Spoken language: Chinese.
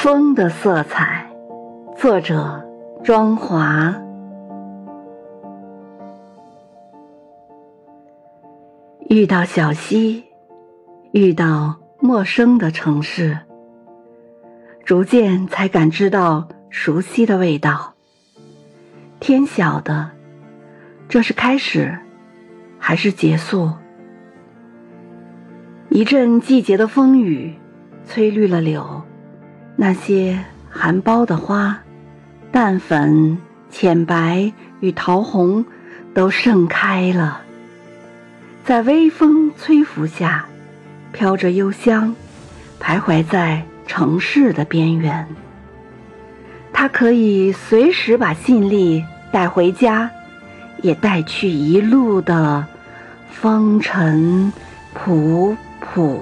风的色彩，作者庄华。遇到小溪，遇到陌生的城市，逐渐才感知到熟悉的味道。天晓得，这是开始，还是结束？一阵季节的风雨，吹绿了柳，那些含苞的花，淡粉、浅白与桃红都盛开了，在微风吹拂下，飘着幽香，徘徊在城市的边缘。它可以随时把信力带回家，也带去一路的风尘。仆仆。